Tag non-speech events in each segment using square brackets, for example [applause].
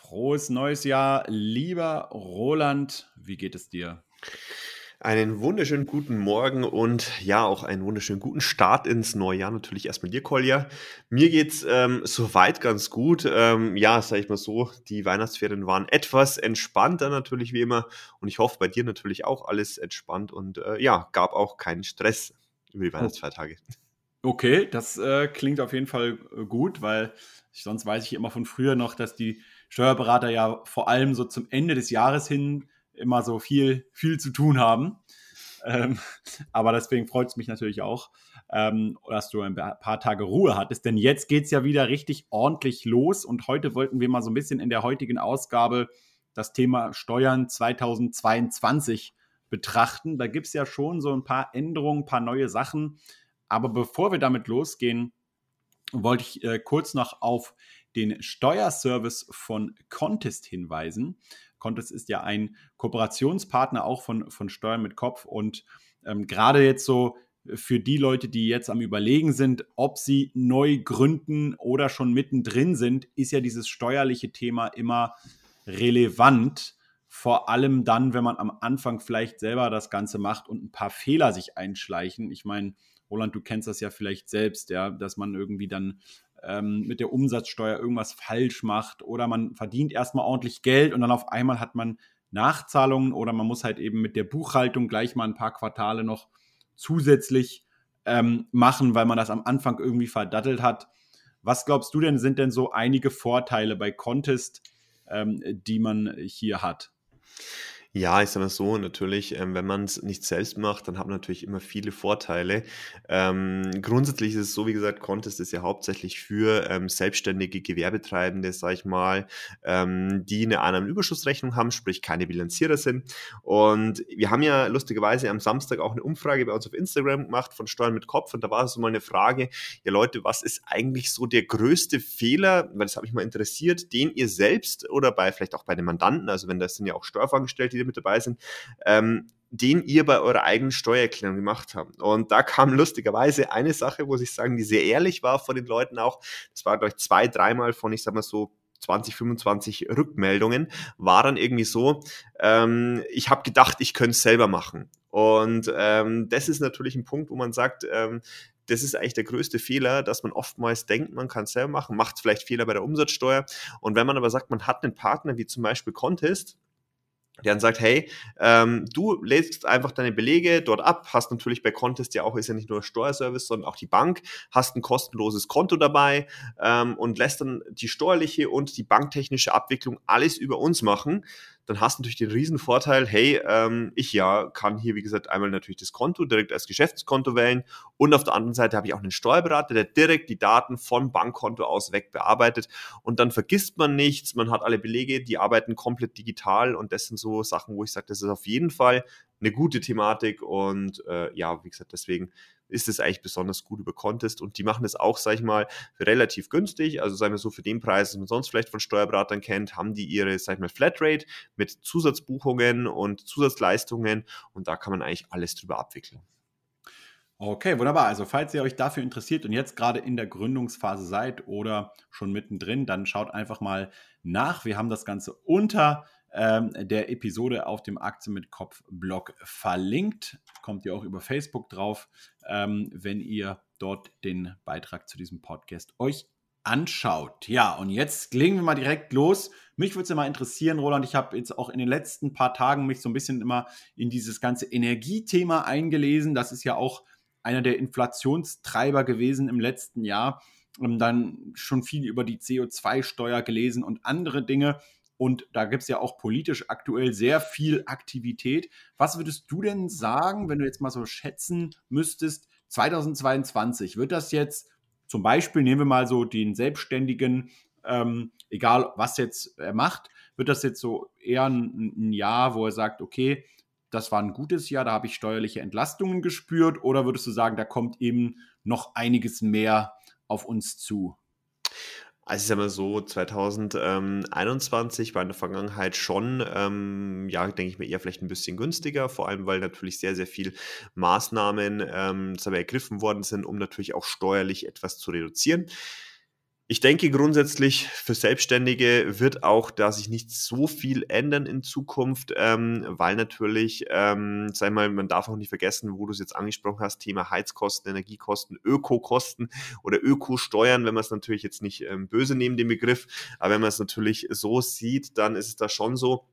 Frohes neues Jahr, lieber Roland. Wie geht es dir? Einen wunderschönen guten Morgen und ja, auch einen wunderschönen guten Start ins neue Jahr. Natürlich erstmal dir, Kolja. Mir geht's ähm, soweit ganz gut. Ähm, ja, sag ich mal so, die Weihnachtsferien waren etwas entspannter natürlich wie immer und ich hoffe bei dir natürlich auch alles entspannt und äh, ja, gab auch keinen Stress über die oh. Weihnachtsfeiertage. Okay, das äh, klingt auf jeden Fall äh, gut, weil ich, sonst weiß ich immer von früher noch, dass die Steuerberater ja vor allem so zum Ende des Jahres hin immer so viel, viel zu tun haben. Ähm, aber deswegen freut es mich natürlich auch, ähm, dass du ein paar Tage Ruhe hattest, denn jetzt geht es ja wieder richtig ordentlich los und heute wollten wir mal so ein bisschen in der heutigen Ausgabe das Thema Steuern 2022 betrachten. Da gibt es ja schon so ein paar Änderungen, ein paar neue Sachen. Aber bevor wir damit losgehen, wollte ich äh, kurz noch auf den Steuerservice von Contest hinweisen. Contest ist ja ein Kooperationspartner auch von, von Steuern mit Kopf und ähm, gerade jetzt so für die Leute, die jetzt am Überlegen sind, ob sie neu gründen oder schon mittendrin sind, ist ja dieses steuerliche Thema immer relevant. Vor allem dann, wenn man am Anfang vielleicht selber das Ganze macht und ein paar Fehler sich einschleichen. Ich meine, Roland, du kennst das ja vielleicht selbst, ja, dass man irgendwie dann ähm, mit der Umsatzsteuer irgendwas falsch macht oder man verdient erstmal ordentlich Geld und dann auf einmal hat man Nachzahlungen oder man muss halt eben mit der Buchhaltung gleich mal ein paar Quartale noch zusätzlich ähm, machen, weil man das am Anfang irgendwie verdattelt hat. Was glaubst du denn, sind denn so einige Vorteile bei Contest, ähm, die man hier hat? Ja, ich sage mal so, natürlich, ähm, wenn man es nicht selbst macht, dann hat man natürlich immer viele Vorteile. Ähm, grundsätzlich ist es so, wie gesagt, Contest ist ja hauptsächlich für ähm, selbstständige Gewerbetreibende, sage ich mal, ähm, die eine Einnahmenüberschussrechnung haben, sprich keine Bilanzierer sind. Und wir haben ja lustigerweise am Samstag auch eine Umfrage bei uns auf Instagram gemacht von Steuern mit Kopf und da war so mal eine Frage, ja Leute, was ist eigentlich so der größte Fehler, weil das habe ich mal interessiert, den ihr selbst oder bei vielleicht auch bei den Mandanten, also wenn das sind ja auch Steuerfachangestellte, die mit dabei sind, ähm, den ihr bei eurer eigenen Steuererklärung gemacht habt. Und da kam lustigerweise eine Sache, muss ich sagen, die sehr ehrlich war von den Leuten auch. Das war, glaube ich, zwei, dreimal von, ich sag mal so, 20, 25 Rückmeldungen, war dann irgendwie so, ähm, ich habe gedacht, ich könnte es selber machen. Und ähm, das ist natürlich ein Punkt, wo man sagt, ähm, das ist eigentlich der größte Fehler, dass man oftmals denkt, man kann es selber machen, macht vielleicht Fehler bei der Umsatzsteuer. Und wenn man aber sagt, man hat einen Partner wie zum Beispiel Contest, der dann sagt, hey, ähm, du lädst einfach deine Belege dort ab, hast natürlich bei Contest ja auch, ist ja nicht nur Steuerservice, sondern auch die Bank, hast ein kostenloses Konto dabei ähm, und lässt dann die steuerliche und die banktechnische Abwicklung alles über uns machen dann hast du natürlich den riesen Vorteil, hey, ähm, ich ja kann hier, wie gesagt, einmal natürlich das Konto direkt als Geschäftskonto wählen und auf der anderen Seite habe ich auch einen Steuerberater, der direkt die Daten vom Bankkonto aus weg bearbeitet und dann vergisst man nichts, man hat alle Belege, die arbeiten komplett digital und das sind so Sachen, wo ich sage, das ist auf jeden Fall eine gute Thematik und äh, ja, wie gesagt, deswegen ist es eigentlich besonders gut über Contest und die machen es auch, sag ich mal, relativ günstig. Also sagen wir so, für den Preis, den man sonst vielleicht von Steuerberatern kennt, haben die ihre, sag ich mal, Flatrate mit Zusatzbuchungen und Zusatzleistungen und da kann man eigentlich alles drüber abwickeln. Okay, wunderbar. Also falls ihr euch dafür interessiert und jetzt gerade in der Gründungsphase seid oder schon mittendrin, dann schaut einfach mal nach. Wir haben das Ganze unter ähm, der Episode auf dem Aktien mit Kopf Blog verlinkt. Kommt ihr auch über Facebook drauf, ähm, wenn ihr dort den Beitrag zu diesem Podcast euch anschaut. Ja, und jetzt legen wir mal direkt los. Mich würde es mal interessieren, Roland. Ich habe jetzt auch in den letzten paar Tagen mich so ein bisschen immer in dieses ganze Energiethema eingelesen. Das ist ja auch einer der Inflationstreiber gewesen im letzten Jahr. Und dann schon viel über die CO2-Steuer gelesen und andere Dinge. Und da gibt es ja auch politisch aktuell sehr viel Aktivität. Was würdest du denn sagen, wenn du jetzt mal so schätzen müsstest, 2022, wird das jetzt zum Beispiel, nehmen wir mal so den Selbstständigen, ähm, egal was jetzt er macht, wird das jetzt so eher ein, ein Jahr, wo er sagt, okay, das war ein gutes Jahr, da habe ich steuerliche Entlastungen gespürt, oder würdest du sagen, da kommt eben noch einiges mehr auf uns zu? Also ich sage mal so, 2021 war in der Vergangenheit schon, ähm, ja, denke ich mir eher vielleicht ein bisschen günstiger, vor allem weil natürlich sehr, sehr viel Maßnahmen ähm, ergriffen worden sind, um natürlich auch steuerlich etwas zu reduzieren. Ich denke grundsätzlich für Selbstständige wird auch da sich nicht so viel ändern in Zukunft, ähm, weil natürlich, ähm, sag mal, man darf auch nicht vergessen, wo du es jetzt angesprochen hast, Thema Heizkosten, Energiekosten, Ökokosten oder Ökosteuern, wenn man es natürlich jetzt nicht ähm, böse nehmen, den Begriff, aber wenn man es natürlich so sieht, dann ist es da schon so,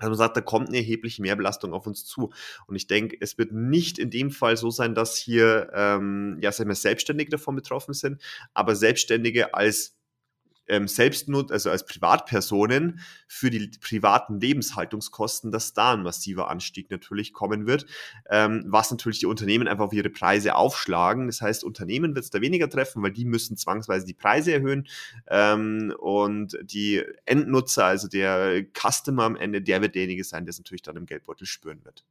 dass man sagt, da kommt eine erhebliche Mehrbelastung auf uns zu. Und ich denke, es wird nicht in dem Fall so sein, dass hier ähm, ja, sagen wir, Selbstständige davon betroffen sind, aber Selbstständige als ähm, Selbstnut, also als Privatpersonen für die privaten Lebenshaltungskosten, dass da ein massiver Anstieg natürlich kommen wird, ähm, was natürlich die Unternehmen einfach auf ihre Preise aufschlagen. Das heißt, Unternehmen wird es da weniger treffen, weil die müssen zwangsweise die Preise erhöhen ähm, und die Endnutzer, also der Customer am Ende, der wird derjenige sein, der es natürlich dann im Geldbeutel spüren wird.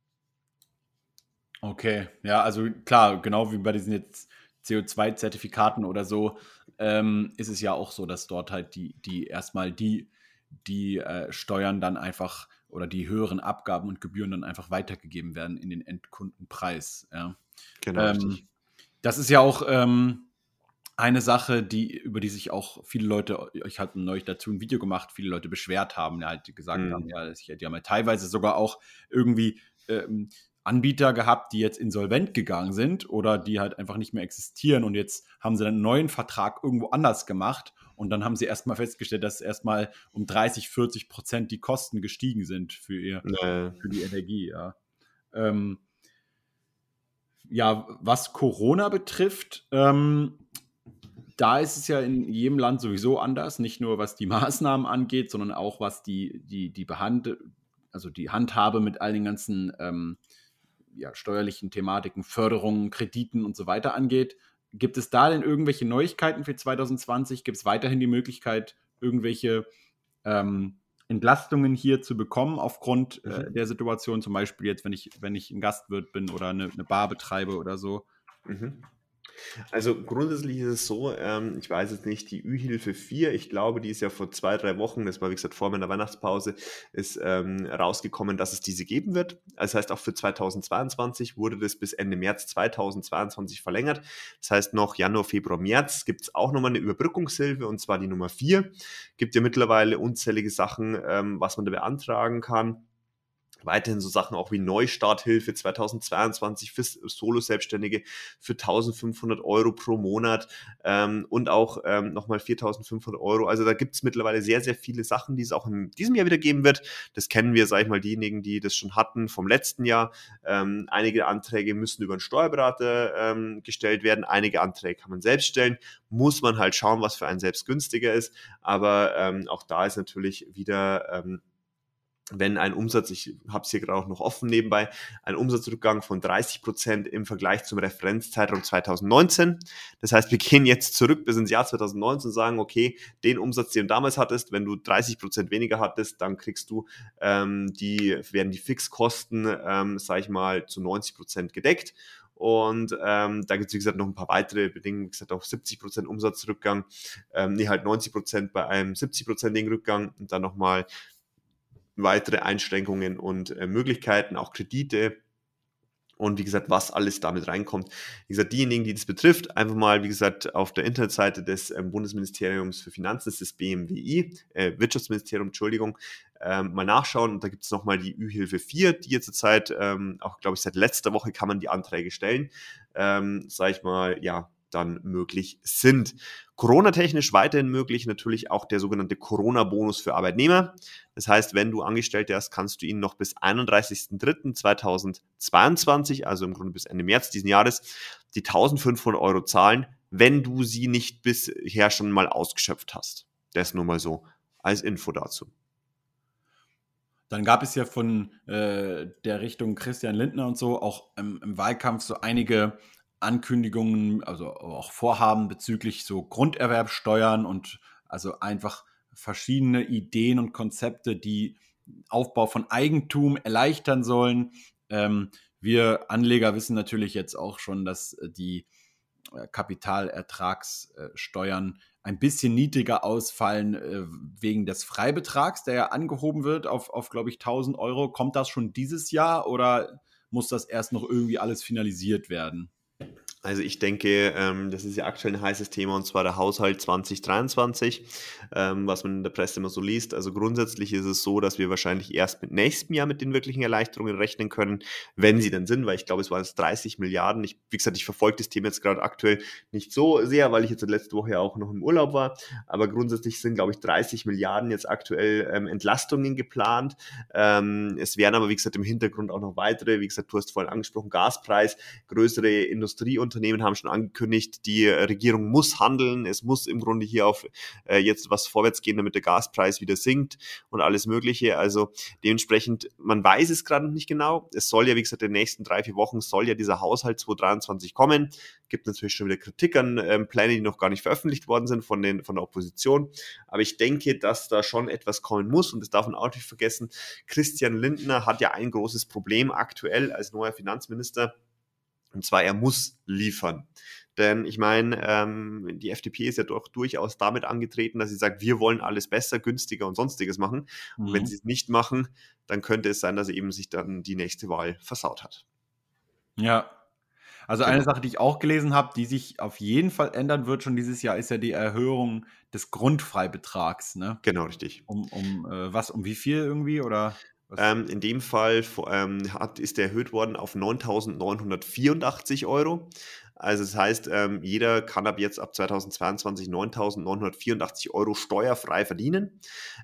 Okay, ja, also klar, genau wie bei diesen jetzt CO2-Zertifikaten oder so, ähm, ist es ja auch so, dass dort halt die, die erstmal die, die äh, Steuern dann einfach oder die höheren Abgaben und Gebühren dann einfach weitergegeben werden in den Endkundenpreis. Ja. Genau. Ähm, das ist ja auch ähm, eine Sache, die, über die sich auch viele Leute, ich hatte neulich dazu ein Video gemacht, viele Leute beschwert haben, halt gesagt mhm. haben, ja, die haben ja teilweise sogar auch irgendwie ähm, Anbieter gehabt, die jetzt insolvent gegangen sind oder die halt einfach nicht mehr existieren und jetzt haben sie einen neuen Vertrag irgendwo anders gemacht und dann haben sie erstmal festgestellt, dass erstmal um 30, 40 Prozent die Kosten gestiegen sind für, ihr, nee. für die Energie, ja. Ähm, ja, was Corona betrifft, ähm, da ist es ja in jedem Land sowieso anders, nicht nur was die [laughs] Maßnahmen angeht, sondern auch was die, die, die Behand also die Handhabe mit all den ganzen ähm, ja, steuerlichen Thematiken, Förderungen, Krediten und so weiter angeht. Gibt es da denn irgendwelche Neuigkeiten für 2020? Gibt es weiterhin die Möglichkeit, irgendwelche ähm, Entlastungen hier zu bekommen aufgrund äh, mhm. der Situation? Zum Beispiel jetzt, wenn ich, wenn ich ein Gastwirt bin oder eine, eine Bar betreibe oder so. Mhm. Also grundsätzlich ist es so, ähm, ich weiß jetzt nicht, die Ü-Hilfe 4, ich glaube, die ist ja vor zwei, drei Wochen, das war wie gesagt vor meiner Weihnachtspause, ist ähm, rausgekommen, dass es diese geben wird. Das heißt, auch für 2022 wurde das bis Ende März 2022 verlängert. Das heißt, noch Januar, Februar, März gibt es auch nochmal eine Überbrückungshilfe und zwar die Nummer 4. Gibt ja mittlerweile unzählige Sachen, ähm, was man da beantragen kann. Weiterhin so Sachen auch wie Neustarthilfe 2022 für Solo-Selbstständige für 1500 Euro pro Monat ähm, und auch ähm, nochmal 4500 Euro. Also da gibt es mittlerweile sehr, sehr viele Sachen, die es auch in diesem Jahr wieder geben wird. Das kennen wir, sage ich mal, diejenigen, die das schon hatten vom letzten Jahr. Ähm, einige Anträge müssen über einen Steuerberater ähm, gestellt werden, einige Anträge kann man selbst stellen. Muss man halt schauen, was für einen selbst günstiger ist. Aber ähm, auch da ist natürlich wieder ähm, wenn ein Umsatz, ich habe es hier gerade auch noch offen nebenbei, ein Umsatzrückgang von 30 Prozent im Vergleich zum Referenzzeitraum 2019. Das heißt, wir gehen jetzt zurück bis ins Jahr 2019 und sagen, okay, den Umsatz, den du damals hattest, wenn du 30 Prozent weniger hattest, dann kriegst du ähm, die, werden die Fixkosten, ähm, sage ich mal, zu 90 Prozent gedeckt. Und ähm, da gibt es, wie gesagt, noch ein paar weitere Bedingungen, wie gesagt, auch 70% Umsatzrückgang, ähm, nee, halt 90% bei einem 70%igen Rückgang und dann nochmal weitere Einschränkungen und äh, Möglichkeiten, auch Kredite und wie gesagt, was alles damit reinkommt. Wie gesagt, diejenigen, die das betrifft, einfach mal, wie gesagt, auf der Internetseite des ähm, Bundesministeriums für Finanzen, des BMWI, äh, Wirtschaftsministerium, Entschuldigung, ähm, mal nachschauen. Und da gibt es nochmal die Ü-Hilfe 4, die jetzt zurzeit, ähm, auch glaube ich, seit letzter Woche kann man die Anträge stellen. Ähm, sag ich mal, ja, dann möglich sind. Corona-technisch weiterhin möglich natürlich auch der sogenannte Corona-Bonus für Arbeitnehmer. Das heißt, wenn du Angestellte hast, kannst du ihn noch bis 31.03.2022, also im Grunde bis Ende März diesen Jahres, die 1500 Euro zahlen, wenn du sie nicht bisher schon mal ausgeschöpft hast. Das nur mal so als Info dazu. Dann gab es ja von äh, der Richtung Christian Lindner und so auch im, im Wahlkampf so einige Ankündigungen, also auch Vorhaben bezüglich so Grunderwerbsteuern und also einfach verschiedene Ideen und Konzepte, die Aufbau von Eigentum erleichtern sollen. Ähm, wir Anleger wissen natürlich jetzt auch schon, dass äh, die äh, Kapitalertragssteuern ein bisschen niedriger ausfallen äh, wegen des Freibetrags, der ja angehoben wird auf, auf glaube ich, 1000 Euro. Kommt das schon dieses Jahr oder muss das erst noch irgendwie alles finalisiert werden? Also ich denke, ähm, das ist ja aktuell ein heißes Thema und zwar der Haushalt 2023, ähm, was man in der Presse immer so liest. Also grundsätzlich ist es so, dass wir wahrscheinlich erst mit nächstem Jahr mit den wirklichen Erleichterungen rechnen können, wenn sie denn sind, weil ich glaube, es waren jetzt 30 Milliarden. Ich, wie gesagt, ich verfolge das Thema jetzt gerade aktuell nicht so sehr, weil ich jetzt letzte Woche auch noch im Urlaub war. Aber grundsätzlich sind, glaube ich, 30 Milliarden jetzt aktuell ähm, Entlastungen geplant. Ähm, es werden aber, wie gesagt, im Hintergrund auch noch weitere, wie gesagt, du hast vorhin angesprochen, Gaspreis, größere Industrie- und Unternehmen haben schon angekündigt, die Regierung muss handeln. Es muss im Grunde hier auf äh, jetzt was vorwärts gehen, damit der Gaspreis wieder sinkt und alles Mögliche. Also dementsprechend, man weiß es gerade nicht genau. Es soll ja, wie gesagt, in den nächsten drei, vier Wochen soll ja dieser Haushalt 2023 kommen. Gibt natürlich schon wieder Kritik an ähm, Pläne, die noch gar nicht veröffentlicht worden sind von, den, von der Opposition. Aber ich denke, dass da schon etwas kommen muss und das darf man auch nicht vergessen. Christian Lindner hat ja ein großes Problem aktuell als neuer Finanzminister und zwar, er muss liefern. Denn ich meine, ähm, die FDP ist ja doch durchaus damit angetreten, dass sie sagt, wir wollen alles besser, günstiger und sonstiges machen. Mhm. Und wenn mhm. sie es nicht machen, dann könnte es sein, dass er eben sich dann die nächste Wahl versaut hat. Ja. Also eine genau. Sache, die ich auch gelesen habe, die sich auf jeden Fall ändern wird schon dieses Jahr, ist ja die Erhöhung des Grundfreibetrags. Ne? Genau, richtig. Um, um äh, was, um wie viel irgendwie? Oder? Ähm, in dem Fall ähm, hat, ist der erhöht worden auf 9.984 Euro. Also das heißt, ähm, jeder kann ab jetzt ab 2022 9.984 Euro steuerfrei verdienen.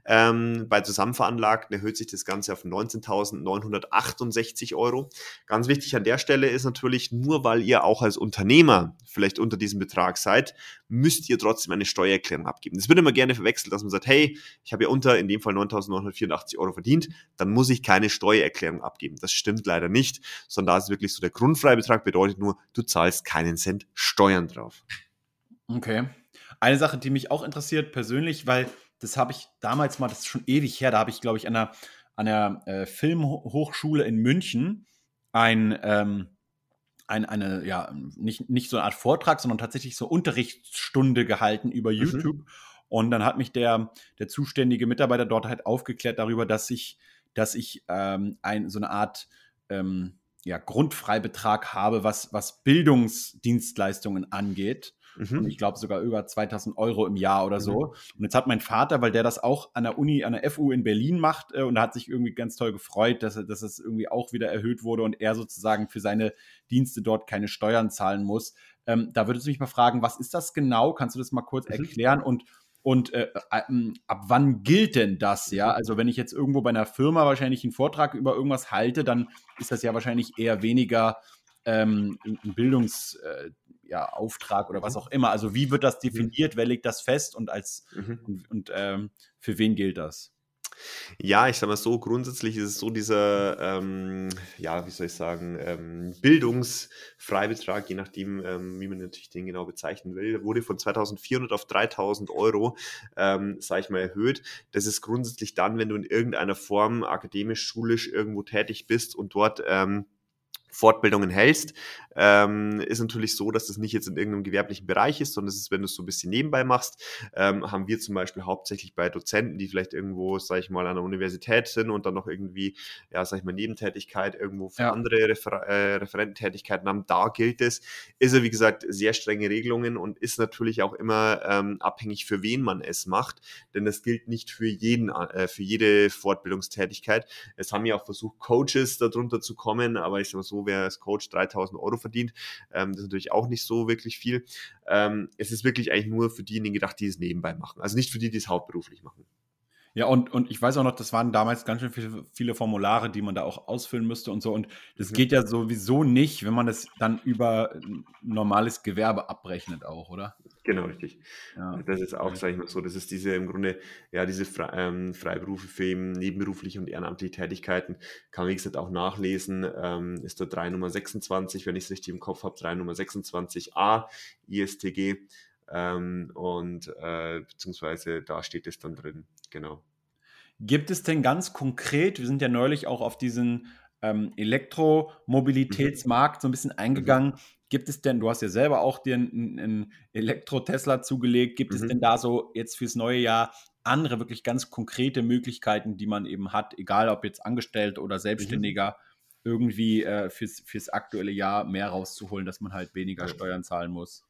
Ähm, bei Zusammenveranlagten erhöht sich das Ganze auf 19.968 Euro. Ganz wichtig an der Stelle ist natürlich, nur weil ihr auch als Unternehmer vielleicht unter diesem Betrag seid, müsst ihr trotzdem eine Steuererklärung abgeben. Das wird immer gerne verwechselt, dass man sagt, hey, ich habe ja unter in dem Fall 9.984 Euro verdient, dann muss ich keine Steuererklärung abgeben. Das stimmt leider nicht, sondern da ist wirklich so der Grundfreibetrag bedeutet nur, du zahlst keine keinen Cent Steuern drauf. Okay. Eine Sache, die mich auch interessiert persönlich, weil das habe ich damals mal, das ist schon ewig her, da habe ich, glaube ich, an der, an der äh, Filmhochschule in München ein, ähm, ein, eine, ja, nicht, nicht so eine Art Vortrag, sondern tatsächlich so Unterrichtsstunde gehalten über mhm. YouTube. Und dann hat mich der, der zuständige Mitarbeiter dort halt aufgeklärt darüber, dass ich, dass ich ähm, ein, so eine Art ähm, ja, Grundfreibetrag habe, was, was Bildungsdienstleistungen angeht. Mhm. Und ich glaube sogar über 2000 Euro im Jahr oder so. Mhm. Und jetzt hat mein Vater, weil der das auch an der Uni, an der FU in Berlin macht, äh, und hat sich irgendwie ganz toll gefreut, dass, er, dass es irgendwie auch wieder erhöht wurde und er sozusagen für seine Dienste dort keine Steuern zahlen muss. Ähm, da würdest du mich mal fragen, was ist das genau? Kannst du das mal kurz mhm. erklären? Und und äh, ab wann gilt denn das? Ja, also wenn ich jetzt irgendwo bei einer Firma wahrscheinlich einen Vortrag über irgendwas halte, dann ist das ja wahrscheinlich eher weniger ähm, ein Bildungsauftrag äh, ja, oder was mhm. auch immer. Also wie wird das mhm. definiert? Wer legt das fest und als mhm. und, und ähm, für wen gilt das? Ja, ich sage mal so, grundsätzlich ist es so dieser, ähm, ja, wie soll ich sagen, ähm, Bildungsfreibetrag, je nachdem, ähm, wie man natürlich den genau bezeichnen will, wurde von 2400 auf 3000 Euro, ähm, sage ich mal, erhöht. Das ist grundsätzlich dann, wenn du in irgendeiner Form akademisch, schulisch irgendwo tätig bist und dort ähm, Fortbildungen hältst, ähm, ist natürlich so, dass das nicht jetzt in irgendeinem gewerblichen Bereich ist, sondern es ist, wenn du es so ein bisschen nebenbei machst, ähm, haben wir zum Beispiel hauptsächlich bei Dozenten, die vielleicht irgendwo, sag ich mal, an der Universität sind und dann noch irgendwie, ja, sag ich mal, Nebentätigkeit irgendwo für ja. andere Refer äh, Referententätigkeiten haben, da gilt es. Ist ja, wie gesagt, sehr strenge Regelungen und ist natürlich auch immer ähm, abhängig, für wen man es macht, denn das gilt nicht für jeden, äh, für jede Fortbildungstätigkeit. Es haben ja auch versucht, Coaches darunter zu kommen, aber ich sag mal so, wer als Coach 3000 Euro verdient. Ähm, das ist natürlich auch nicht so wirklich viel. Ähm, es ist wirklich eigentlich nur für diejenigen gedacht, die es nebenbei machen. Also nicht für die, die es hauptberuflich machen. Ja, und, und ich weiß auch noch, das waren damals ganz schön viele, viele Formulare, die man da auch ausfüllen müsste und so. Und das mhm. geht ja sowieso nicht, wenn man das dann über normales Gewerbe abrechnet auch, oder? Genau, richtig. Ja. Das ist auch, sage ich mal so, das ist diese im Grunde, ja, diese Fre ähm, Freiberufe für eben nebenberufliche und ehrenamtliche Tätigkeiten, kann man, wie gesagt, auch nachlesen, ähm, ist da 3 Nummer 26, wenn ich es richtig im Kopf habe, 3 Nummer 26a ISTG ähm, und äh, beziehungsweise da steht es dann drin, genau. Gibt es denn ganz konkret, wir sind ja neulich auch auf diesen ähm, Elektromobilitätsmarkt mhm. so ein bisschen eingegangen, mhm. Gibt es denn, du hast ja selber auch dir einen, Elektro-Tesla zugelegt, gibt mhm. es denn da so jetzt fürs neue Jahr andere wirklich ganz konkrete Möglichkeiten, die man eben hat, egal ob jetzt angestellt oder mhm. Selbstständiger, irgendwie äh, fürs, fürs aktuelle Jahr mehr rauszuholen, dass man halt weniger Steuern zahlen muss.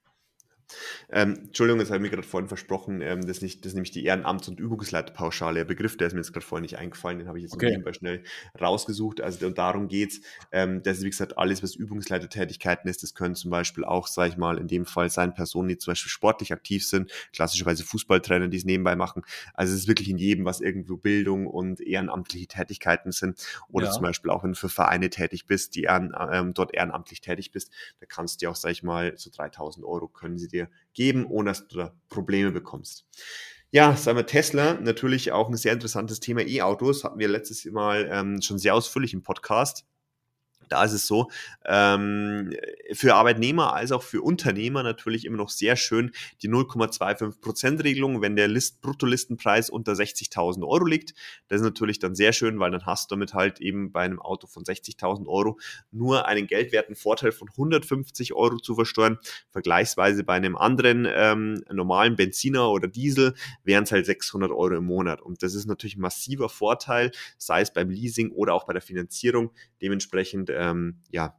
Ähm, Entschuldigung, das habe ich mir gerade vorhin versprochen. Ähm, das, ist nicht, das ist nämlich die Ehrenamts- und Übungsleiterpauschale. Der Begriff, der ist mir jetzt gerade vorhin nicht eingefallen, den habe ich jetzt okay. nebenbei schnell rausgesucht. Also darum geht es. Ähm, das ist, wie gesagt, alles, was Übungsleitertätigkeiten ist. Das können zum Beispiel auch, sage ich mal, in dem Fall sein Personen, die zum Beispiel sportlich aktiv sind, klassischerweise Fußballtrainer, die es nebenbei machen. Also es ist wirklich in jedem, was irgendwo Bildung und ehrenamtliche Tätigkeiten sind. Oder ja. zum Beispiel auch, wenn du für Vereine tätig bist, die ehren, ähm, dort ehrenamtlich tätig bist, da kannst du dir auch, sage ich mal, so 3000 Euro können sie dir dir geben, ohne dass du da Probleme bekommst. Ja, sagen wir Tesla, natürlich auch ein sehr interessantes Thema. E-Autos hatten wir letztes Mal ähm, schon sehr ausführlich im Podcast. Da ist es so, ähm, für Arbeitnehmer als auch für Unternehmer natürlich immer noch sehr schön die 0,25%-Regelung, wenn der List Bruttolistenpreis unter 60.000 Euro liegt. Das ist natürlich dann sehr schön, weil dann hast du damit halt eben bei einem Auto von 60.000 Euro nur einen geldwerten Vorteil von 150 Euro zu versteuern. Vergleichsweise bei einem anderen ähm, normalen Benziner oder Diesel wären es halt 600 Euro im Monat. Und das ist natürlich ein massiver Vorteil, sei es beim Leasing oder auch bei der Finanzierung. Dementsprechend ähm, ja,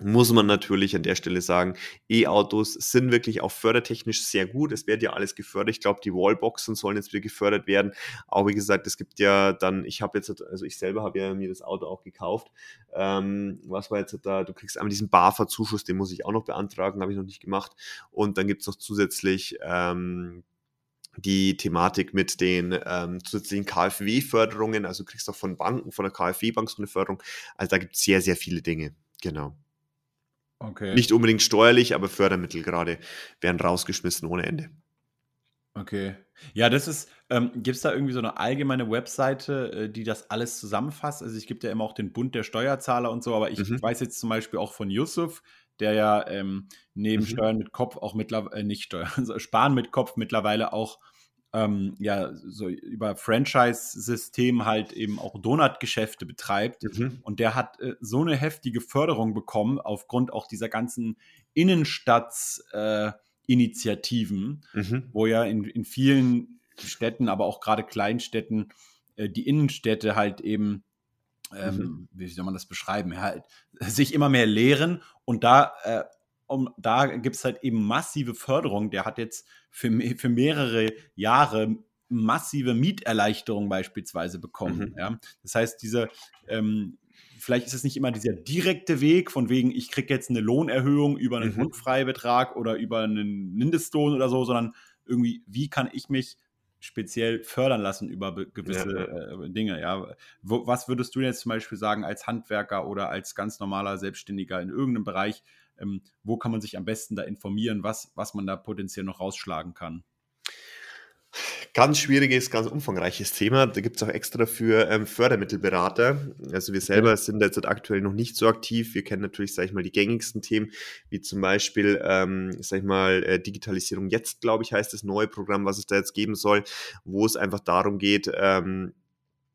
muss man natürlich an der Stelle sagen, E-Autos sind wirklich auch fördertechnisch sehr gut. Es wird ja alles gefördert. Ich glaube, die Wallboxen sollen jetzt wieder gefördert werden. Aber wie gesagt, es gibt ja dann, ich habe jetzt, also ich selber habe ja mir das Auto auch gekauft. Ähm, was war jetzt da? Du kriegst einmal diesen BAFA-Zuschuss, den muss ich auch noch beantragen, habe ich noch nicht gemacht. Und dann gibt es noch zusätzlich ähm, die Thematik mit den ähm, zusätzlichen KfW-Förderungen, also du kriegst auch von Banken, von der KfW-Bank so eine Förderung. Also da gibt es sehr, sehr viele Dinge. Genau. Okay. Nicht unbedingt steuerlich, aber Fördermittel gerade werden rausgeschmissen ohne Ende. Okay. Ja, das ist, ähm, gibt es da irgendwie so eine allgemeine Webseite, äh, die das alles zusammenfasst? Also es gibt ja immer auch den Bund der Steuerzahler und so, aber ich mhm. weiß jetzt zum Beispiel auch von Yusuf, der ja ähm, neben mhm. Steuern mit Kopf auch mittlerweile, äh, nicht Steuern, also [laughs] Sparen mit Kopf mittlerweile auch ähm, ja, so über Franchise-System halt eben auch Donut-Geschäfte betreibt. Mhm. Und der hat äh, so eine heftige Förderung bekommen, aufgrund auch dieser ganzen Innenstadt-Initiativen, äh, mhm. wo ja in, in vielen Städten, aber auch gerade Kleinstädten, äh, die Innenstädte halt eben ähm, mhm. wie soll man das beschreiben, ja, halt, sich immer mehr lehren und da, äh, um, da gibt es halt eben massive Förderung. Der hat jetzt für, für mehrere Jahre massive Mieterleichterung beispielsweise bekommen. Mhm. Ja? Das heißt, diese, ähm, vielleicht ist es nicht immer dieser direkte Weg, von wegen, ich kriege jetzt eine Lohnerhöhung über einen mhm. Grundfreibetrag oder über einen Mindestlohn oder so, sondern irgendwie, wie kann ich mich speziell fördern lassen über gewisse ja. äh, Dinge. Ja, Wo, was würdest du jetzt zum Beispiel sagen als Handwerker oder als ganz normaler Selbstständiger in irgendeinem Bereich? Ähm, wo kann man sich am besten da informieren, was, was man da potenziell noch rausschlagen kann? Ganz schwieriges, ganz umfangreiches Thema. Da gibt es auch extra für ähm, Fördermittelberater. Also wir selber sind jetzt aktuell noch nicht so aktiv. Wir kennen natürlich, sage ich mal, die gängigsten Themen, wie zum Beispiel, ähm, sag ich mal, äh, Digitalisierung jetzt, glaube ich, heißt das neue Programm, was es da jetzt geben soll, wo es einfach darum geht, ähm,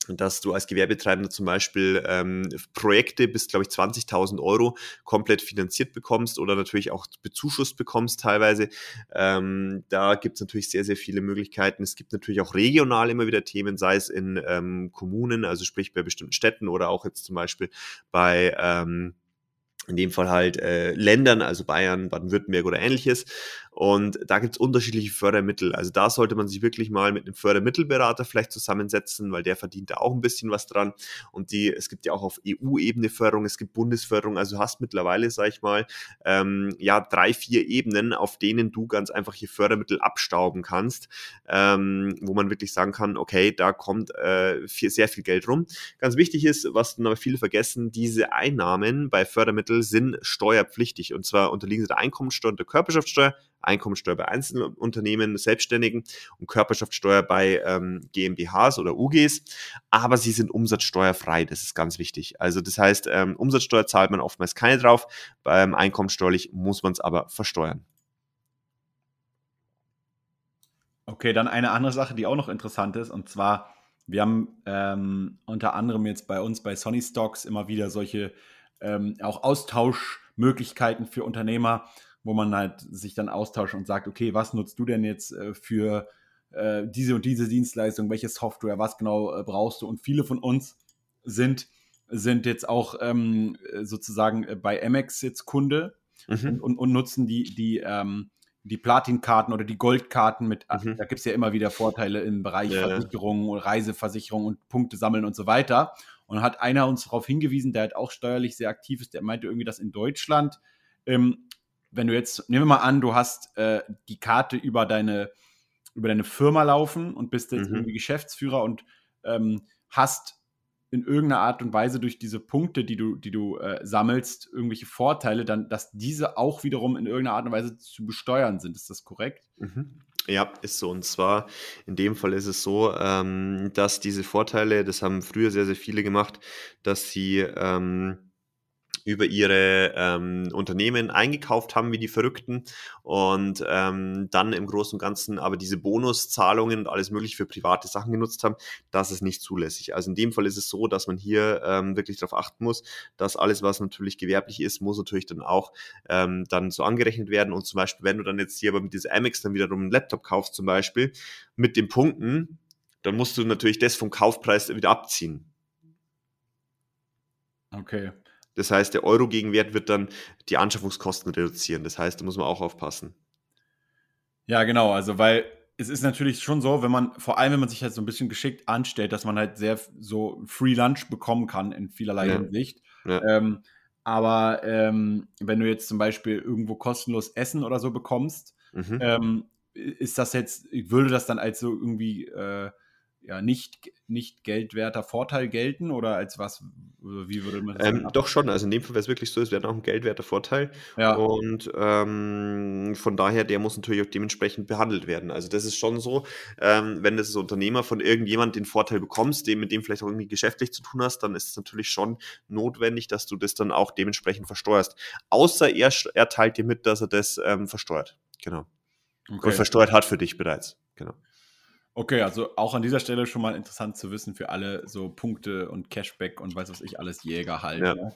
dass du als Gewerbetreibender zum Beispiel ähm, Projekte bis, glaube ich, 20.000 Euro komplett finanziert bekommst oder natürlich auch bezuschusst bekommst teilweise. Ähm, da gibt es natürlich sehr, sehr viele Möglichkeiten. Es gibt natürlich auch regional immer wieder Themen, sei es in ähm, Kommunen, also sprich bei bestimmten Städten oder auch jetzt zum Beispiel bei ähm, in dem Fall halt äh, Ländern, also Bayern, Baden-Württemberg oder ähnliches. Und da gibt es unterschiedliche Fördermittel. Also da sollte man sich wirklich mal mit einem Fördermittelberater vielleicht zusammensetzen, weil der verdient da auch ein bisschen was dran. Und die, es gibt ja auch auf EU-Ebene Förderung, es gibt Bundesförderung. Also du hast mittlerweile, sag ich mal, ähm, ja, drei, vier Ebenen, auf denen du ganz einfach hier Fördermittel abstauben kannst, ähm, wo man wirklich sagen kann, okay, da kommt äh, viel, sehr viel Geld rum. Ganz wichtig ist, was dann aber viele vergessen, diese Einnahmen bei Fördermitteln sind steuerpflichtig. Und zwar unterliegen sie der Einkommensteuer und der Körperschaftssteuer Einkommensteuer bei Einzelunternehmen, Selbstständigen und Körperschaftssteuer bei ähm, GmbHs oder UGs, aber sie sind umsatzsteuerfrei, das ist ganz wichtig. Also das heißt, ähm, Umsatzsteuer zahlt man oftmals keine drauf, beim Einkommensteuerlich muss man es aber versteuern. Okay, dann eine andere Sache, die auch noch interessant ist, und zwar, wir haben ähm, unter anderem jetzt bei uns bei Sony Stocks immer wieder solche ähm, auch Austauschmöglichkeiten für Unternehmer wo man halt sich dann austauscht und sagt, okay, was nutzt du denn jetzt äh, für äh, diese und diese Dienstleistung, welche Software, was genau äh, brauchst du? Und viele von uns sind sind jetzt auch ähm, sozusagen bei Amex jetzt Kunde mhm. und, und, und, nutzen die, die, ähm, die Platinkarten oder die Goldkarten mit, mhm. da gibt es ja immer wieder Vorteile im Bereich ja. Versicherung und Reiseversicherung und Punkte sammeln und so weiter. Und hat einer uns darauf hingewiesen, der halt auch steuerlich sehr aktiv ist, der meinte irgendwie, dass in Deutschland, ähm, wenn du jetzt, nehmen wir mal an, du hast äh, die Karte über deine, über deine Firma laufen und bist jetzt mhm. irgendwie Geschäftsführer und ähm, hast in irgendeiner Art und Weise durch diese Punkte, die du, die du äh, sammelst, irgendwelche Vorteile, dann, dass diese auch wiederum in irgendeiner Art und Weise zu besteuern sind. Ist das korrekt? Mhm. Ja, ist so. Und zwar in dem Fall ist es so, ähm, dass diese Vorteile, das haben früher sehr, sehr viele gemacht, dass sie ähm, über ihre ähm, Unternehmen eingekauft haben wie die Verrückten und ähm, dann im Großen und Ganzen aber diese Bonuszahlungen und alles mögliche für private Sachen genutzt haben, das ist nicht zulässig. Also in dem Fall ist es so, dass man hier ähm, wirklich darauf achten muss, dass alles, was natürlich gewerblich ist, muss natürlich dann auch ähm, dann so angerechnet werden und zum Beispiel, wenn du dann jetzt hier aber mit dieser Amex dann wiederum einen Laptop kaufst zum Beispiel, mit den Punkten, dann musst du natürlich das vom Kaufpreis wieder abziehen. Okay. Das heißt, der Euro-Gegenwert wird dann die Anschaffungskosten reduzieren. Das heißt, da muss man auch aufpassen. Ja, genau. Also, weil es ist natürlich schon so, wenn man, vor allem wenn man sich halt so ein bisschen geschickt anstellt, dass man halt sehr so Free Lunch bekommen kann in vielerlei ja. Hinsicht. Ja. Ähm, aber ähm, wenn du jetzt zum Beispiel irgendwo kostenlos Essen oder so bekommst, mhm. ähm, ist das jetzt, würde das dann als so irgendwie äh, ja, nicht, nicht geldwerter Vorteil gelten oder als was, wie würde man das ähm, Doch schon, also in dem Fall wäre es wirklich so, es wäre auch ein geldwerter Vorteil ja. und ähm, von daher, der muss natürlich auch dementsprechend behandelt werden. Also das ist schon so, ähm, wenn du als Unternehmer von irgendjemand den Vorteil bekommst, dem, mit dem vielleicht auch irgendwie geschäftlich zu tun hast, dann ist es natürlich schon notwendig, dass du das dann auch dementsprechend versteuerst. Außer er, er teilt dir mit, dass er das ähm, versteuert. Genau. Okay. Und versteuert hat für dich bereits. Genau. Okay, also auch an dieser Stelle schon mal interessant zu wissen für alle so Punkte und Cashback und weiß was ich alles Jäger halt. Ja. Ne?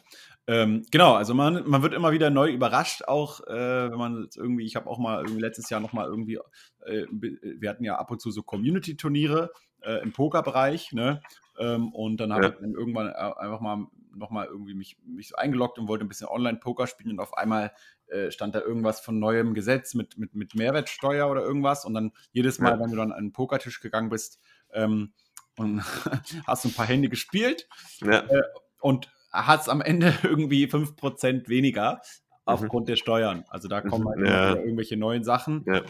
Ähm, genau, also man, man wird immer wieder neu überrascht, auch äh, wenn man irgendwie, ich habe auch mal irgendwie letztes Jahr nochmal irgendwie, äh, wir hatten ja ab und zu so Community-Turniere äh, im Pokerbereich, ne? Ähm, und dann habe ja. ich dann irgendwann äh, einfach mal nochmal irgendwie mich, mich so eingeloggt und wollte ein bisschen Online-Poker spielen und auf einmal äh, stand da irgendwas von neuem Gesetz mit, mit, mit Mehrwertsteuer oder irgendwas. Und dann jedes Mal, ja. wenn du dann an den Pokertisch gegangen bist ähm, und [laughs] hast ein paar Hände gespielt ja. äh, und hast am Ende [laughs] irgendwie 5% weniger mhm. aufgrund mhm. der Steuern. Also da kommen halt ja. irgendwelche neuen Sachen. Ja.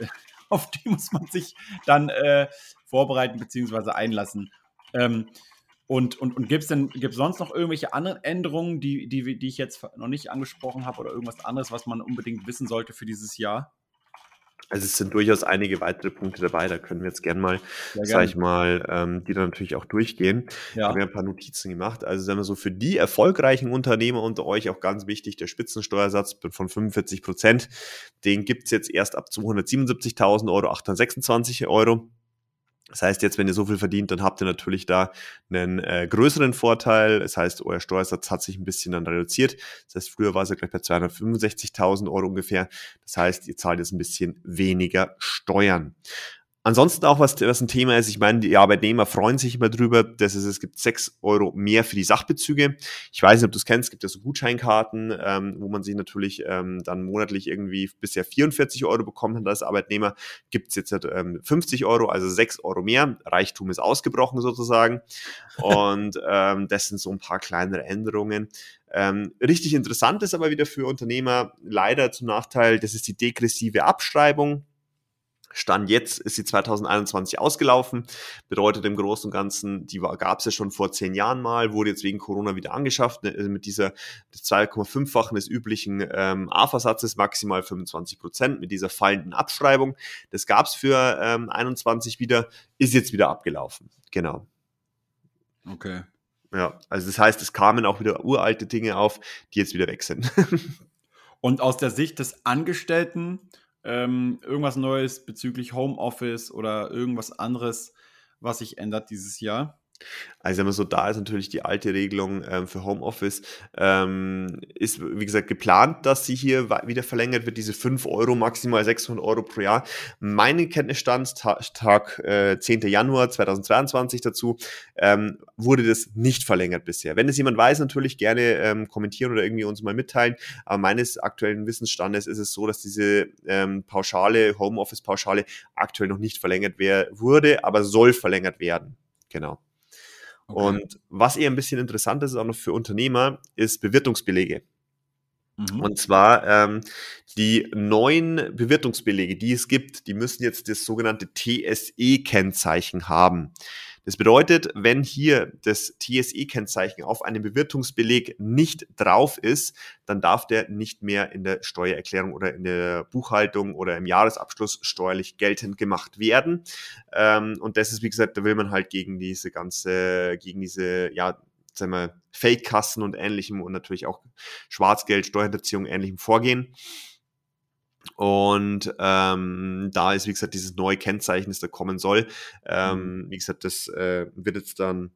[laughs] Auf die muss man sich dann äh, vorbereiten bzw. einlassen. Ähm, und, und, und gibt es denn gibt's sonst noch irgendwelche anderen Änderungen, die, die, die ich jetzt noch nicht angesprochen habe oder irgendwas anderes, was man unbedingt wissen sollte für dieses Jahr? Also es sind durchaus einige weitere Punkte dabei, da können wir jetzt gern mal, ja, sag ich mal, ähm, die dann natürlich auch durchgehen. Ja. Haben wir ein paar Notizen gemacht. Also sagen wir so, für die erfolgreichen Unternehmer unter euch auch ganz wichtig, der Spitzensteuersatz von 45 Prozent, den gibt es jetzt erst ab 277.000 Euro, 826 Euro. Das heißt, jetzt, wenn ihr so viel verdient, dann habt ihr natürlich da einen äh, größeren Vorteil. Das heißt, euer Steuersatz hat sich ein bisschen dann reduziert. Das heißt, früher war es ja gleich bei 265.000 Euro ungefähr. Das heißt, ihr zahlt jetzt ein bisschen weniger Steuern. Ansonsten auch, was, was ein Thema ist, ich meine, die Arbeitnehmer freuen sich immer drüber, dass es, es gibt sechs Euro mehr für die Sachbezüge. Ich weiß nicht, ob du es kennst, es gibt ja so Gutscheinkarten, ähm, wo man sich natürlich ähm, dann monatlich irgendwie bisher 44 Euro bekommen hat als Arbeitnehmer. Gibt es jetzt ähm, 50 Euro, also sechs Euro mehr. Reichtum ist ausgebrochen sozusagen. Und [laughs] ähm, das sind so ein paar kleinere Änderungen. Ähm, richtig interessant ist aber wieder für Unternehmer leider zum Nachteil, das ist die degressive Abschreibung. Stand jetzt ist sie 2021 ausgelaufen. Bedeutet im Großen und Ganzen, die gab es ja schon vor zehn Jahren mal, wurde jetzt wegen Corona wieder angeschafft, ne, mit dieser 2,5-fachen des üblichen ähm, AFA-Satzes, maximal 25 Prozent, mit dieser fallenden Abschreibung. Das gab es für ähm, 21 wieder, ist jetzt wieder abgelaufen. Genau. Okay. Ja, also das heißt, es kamen auch wieder uralte Dinge auf, die jetzt wieder weg sind. [laughs] und aus der Sicht des Angestellten, ähm, irgendwas Neues bezüglich Homeoffice oder irgendwas anderes, was sich ändert dieses Jahr? Also immer so, da ist natürlich die alte Regelung ähm, für Homeoffice. Ähm, ist, wie gesagt, geplant, dass sie hier wieder verlängert wird, diese 5 Euro, maximal 600 Euro pro Jahr. Mein Kenntnisstand, Tag äh, 10. Januar 2022 dazu, ähm, wurde das nicht verlängert bisher. Wenn es jemand weiß, natürlich gerne ähm, kommentieren oder irgendwie uns mal mitteilen. Aber meines aktuellen Wissensstandes ist es so, dass diese ähm, Pauschale, Homeoffice-Pauschale aktuell noch nicht verlängert wurde, aber soll verlängert werden. Genau. Okay. Und was eher ein bisschen interessant ist, auch noch für Unternehmer, ist Bewirtungsbelege. Mhm. Und zwar ähm, die neuen Bewirtungsbelege, die es gibt, die müssen jetzt das sogenannte TSE-Kennzeichen haben. Das bedeutet, wenn hier das TSE-Kennzeichen auf einem Bewirtungsbeleg nicht drauf ist, dann darf der nicht mehr in der Steuererklärung oder in der Buchhaltung oder im Jahresabschluss steuerlich geltend gemacht werden. Ähm, und das ist, wie gesagt, da will man halt gegen diese ganze, gegen diese, ja, sagen wir, Fake-Kassen und ähnlichem und natürlich auch Schwarzgeld, Steuerhinterziehung ähnlichem vorgehen. Und ähm, da ist, wie gesagt, dieses neue Kennzeichen, das da kommen soll. Ähm, mhm. Wie gesagt, das äh, wird jetzt dann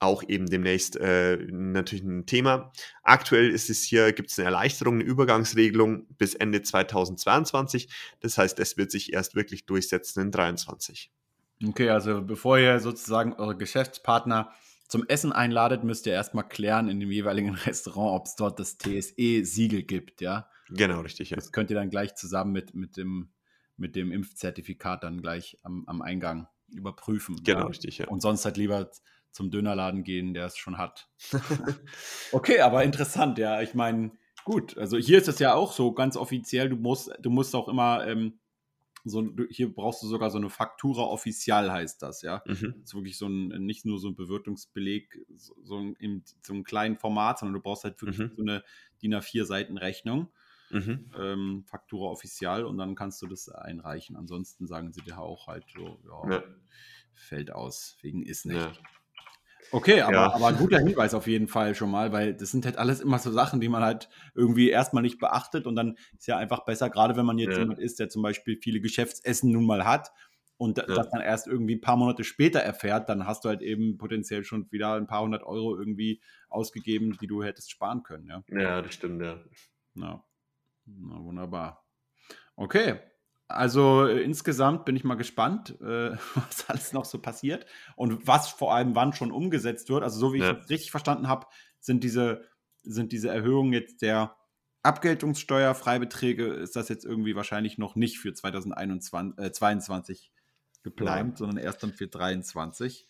auch eben demnächst äh, natürlich ein Thema. Aktuell ist es hier, gibt es eine Erleichterung, eine Übergangsregelung bis Ende 2022. Das heißt, es wird sich erst wirklich durchsetzen in 2023. Okay, also bevor ihr sozusagen eure Geschäftspartner zum Essen einladet, müsst ihr erstmal klären in dem jeweiligen [laughs] Restaurant, ob es dort das TSE-Siegel gibt, ja. Genau, richtig. Ja. Das könnt ihr dann gleich zusammen mit, mit, dem, mit dem Impfzertifikat dann gleich am, am Eingang überprüfen. Genau, ja. richtig, ja. Und sonst halt lieber zum Dönerladen gehen, der es schon hat. [laughs] okay, aber interessant, ja. Ich meine, gut, also hier ist es ja auch so ganz offiziell, du musst, du musst auch immer, ähm, so, hier brauchst du sogar so eine Faktura offizial, heißt das, ja. Mhm. Das ist wirklich so ein, nicht nur so ein Bewirtungsbeleg, so, so, in so einem kleinen Format, sondern du brauchst halt wirklich mhm. so eine DIN A4-Seiten-Rechnung mhm. ähm, Faktura offizial und dann kannst du das einreichen. Ansonsten sagen sie dir auch halt so, ja, ja. fällt aus, wegen ist nicht. Ja. Okay, aber, ja. aber ein guter Hinweis auf jeden Fall schon mal, weil das sind halt alles immer so Sachen, die man halt irgendwie erstmal nicht beachtet und dann ist ja einfach besser, gerade wenn man jetzt ja. jemand ist, der zum Beispiel viele Geschäftsessen nun mal hat und ja. das dann erst irgendwie ein paar Monate später erfährt, dann hast du halt eben potenziell schon wieder ein paar hundert Euro irgendwie ausgegeben, die du hättest sparen können. Ja, ja das stimmt, ja. ja. Na, wunderbar. Okay, also äh, insgesamt bin ich mal gespannt, äh, [laughs] was alles noch so passiert und was vor allem wann schon umgesetzt wird. Also so wie ja. ich es richtig verstanden habe, sind diese, sind diese Erhöhungen jetzt der Abgeltungssteuer, Freibeträge, ist das jetzt irgendwie wahrscheinlich noch nicht für 2022 äh, geplant, ja. sondern erst dann für 2023.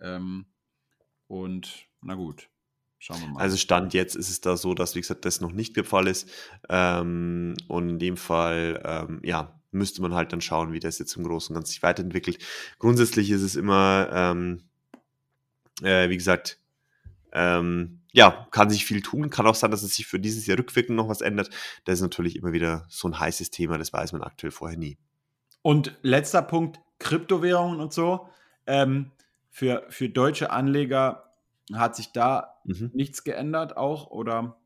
Ähm, und na gut, Schauen wir mal. Also Stand jetzt ist es da so, dass, wie gesagt, das noch nicht der Fall ist. Ähm, und in dem Fall, ähm, ja, müsste man halt dann schauen, wie das jetzt im Großen und Ganzen sich weiterentwickelt. Grundsätzlich ist es immer, ähm, äh, wie gesagt, ähm, ja, kann sich viel tun. Kann auch sein, dass es sich für dieses Jahr rückwirkend noch was ändert. Das ist natürlich immer wieder so ein heißes Thema, das weiß man aktuell vorher nie. Und letzter Punkt, Kryptowährungen und so. Ähm, für, für deutsche Anleger hat sich da mhm. nichts geändert auch oder?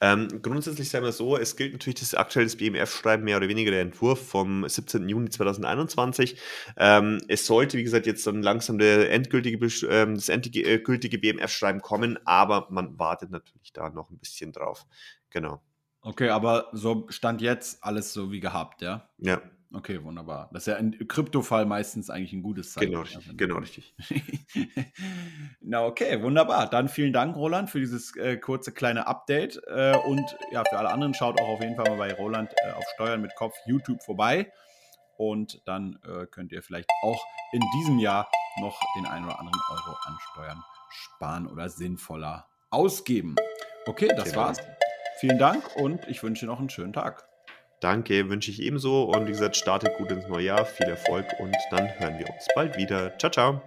Ähm, grundsätzlich sagen wir so, es gilt natürlich das aktuelle BMF-Schreiben, mehr oder weniger der Entwurf vom 17. Juni 2021. Ähm, es sollte, wie gesagt, jetzt dann langsam der endgültige, ähm, das endgültige BMF-Schreiben kommen, aber man wartet natürlich da noch ein bisschen drauf. Genau. Okay, aber so stand jetzt alles so wie gehabt, ja? Ja. Okay, wunderbar. Das ist ja im Kryptofall meistens eigentlich ein gutes Zeichen. Genau, richtig. Genau, richtig. [laughs] Na, okay, wunderbar. Dann vielen Dank, Roland, für dieses äh, kurze kleine Update. Äh, und ja, für alle anderen schaut auch auf jeden Fall mal bei Roland äh, auf Steuern mit Kopf YouTube vorbei. Und dann äh, könnt ihr vielleicht auch in diesem Jahr noch den einen oder anderen Euro an Steuern sparen oder sinnvoller ausgeben. Okay, das genau. war's. Vielen Dank und ich wünsche noch einen schönen Tag. Danke, wünsche ich ebenso. Und wie gesagt, startet gut ins neue Jahr, viel Erfolg und dann hören wir uns bald wieder. Ciao, ciao.